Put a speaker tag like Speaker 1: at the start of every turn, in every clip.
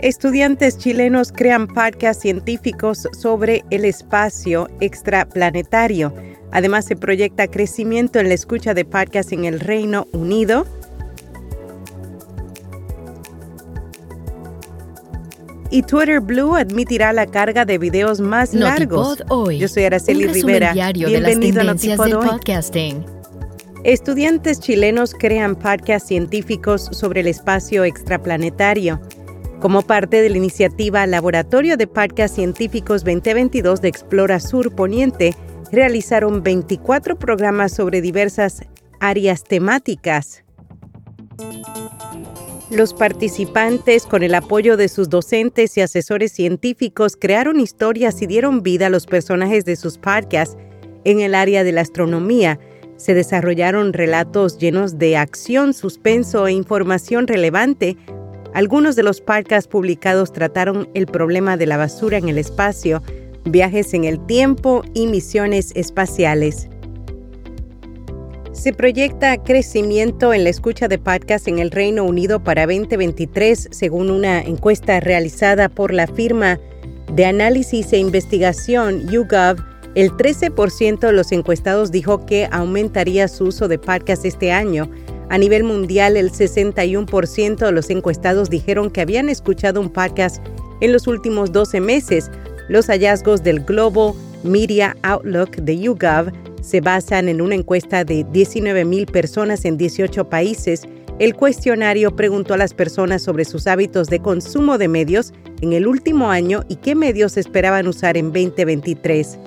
Speaker 1: Estudiantes chilenos crean podcasts científicos sobre el espacio extraplanetario. Además, se proyecta crecimiento en la escucha de podcasts en el Reino Unido. Y Twitter Blue admitirá la carga de videos más largos.
Speaker 2: Hoy,
Speaker 1: Yo soy Araceli Rivera.
Speaker 2: Bienvenido a Notipod hoy. Podcasting.
Speaker 1: Estudiantes chilenos crean podcasts científicos sobre el espacio extraplanetario. Como parte de la iniciativa Laboratorio de Podcasts Científicos 2022 de Explora Sur Poniente, realizaron 24 programas sobre diversas áreas temáticas. Los participantes, con el apoyo de sus docentes y asesores científicos, crearon historias y dieron vida a los personajes de sus podcasts en el área de la astronomía. Se desarrollaron relatos llenos de acción, suspenso e información relevante algunos de los podcasts publicados trataron el problema de la basura en el espacio, viajes en el tiempo y misiones espaciales. Se proyecta crecimiento en la escucha de podcasts en el Reino Unido para 2023, según una encuesta realizada por la firma de análisis e investigación YouGov. El 13% de los encuestados dijo que aumentaría su uso de podcasts este año, a nivel mundial, el 61% de los encuestados dijeron que habían escuchado un podcast en los últimos 12 meses. Los hallazgos del Global Media Outlook de YouGov se basan en una encuesta de 19.000 personas en 18 países. El cuestionario preguntó a las personas sobre sus hábitos de consumo de medios en el último año y qué medios esperaban usar en 2023.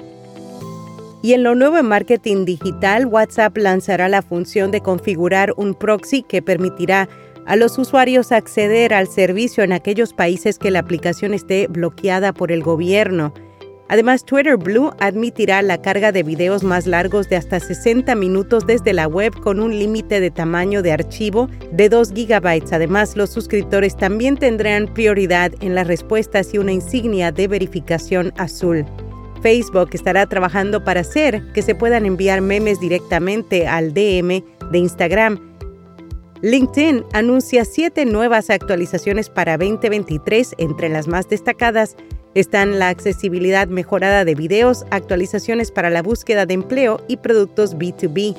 Speaker 1: Y en lo nuevo en marketing digital, WhatsApp lanzará la función de configurar un proxy que permitirá a los usuarios acceder al servicio en aquellos países que la aplicación esté bloqueada por el gobierno. Además, Twitter Blue admitirá la carga de videos más largos de hasta 60 minutos desde la web con un límite de tamaño de archivo de 2 GB. Además, los suscriptores también tendrán prioridad en las respuestas y una insignia de verificación azul. Facebook estará trabajando para hacer que se puedan enviar memes directamente al DM de Instagram. LinkedIn anuncia siete nuevas actualizaciones para 2023. Entre las más destacadas están la accesibilidad mejorada de videos, actualizaciones para la búsqueda de empleo y productos B2B.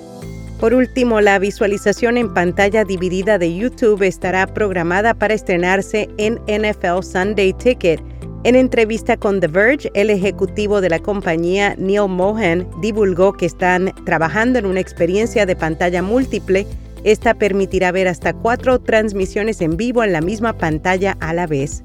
Speaker 1: Por último, la visualización en pantalla dividida de YouTube estará programada para estrenarse en NFL Sunday Ticket en entrevista con The Verge, el ejecutivo de la compañía, Neil Mohan, divulgó que están trabajando en una experiencia de pantalla múltiple. Esta permitirá ver hasta cuatro transmisiones en vivo en la misma pantalla a la vez.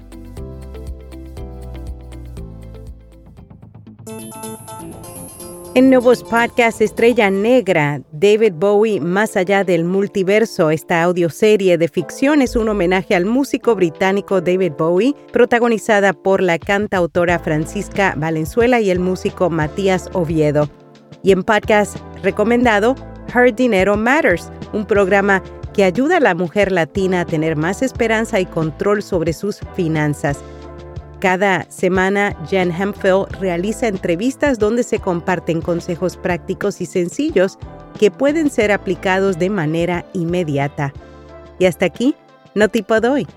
Speaker 1: En nuevos podcasts Estrella Negra, David Bowie Más allá del multiverso, esta audioserie de ficción es un homenaje al músico británico David Bowie, protagonizada por la cantautora Francisca Valenzuela y el músico Matías Oviedo. Y en podcast recomendado, Her Dinero Matters, un programa que ayuda a la mujer latina a tener más esperanza y control sobre sus finanzas. Cada semana, Jen Hemphill realiza entrevistas donde se comparten consejos prácticos y sencillos que pueden ser aplicados de manera inmediata. Y hasta aquí, no tipo doy.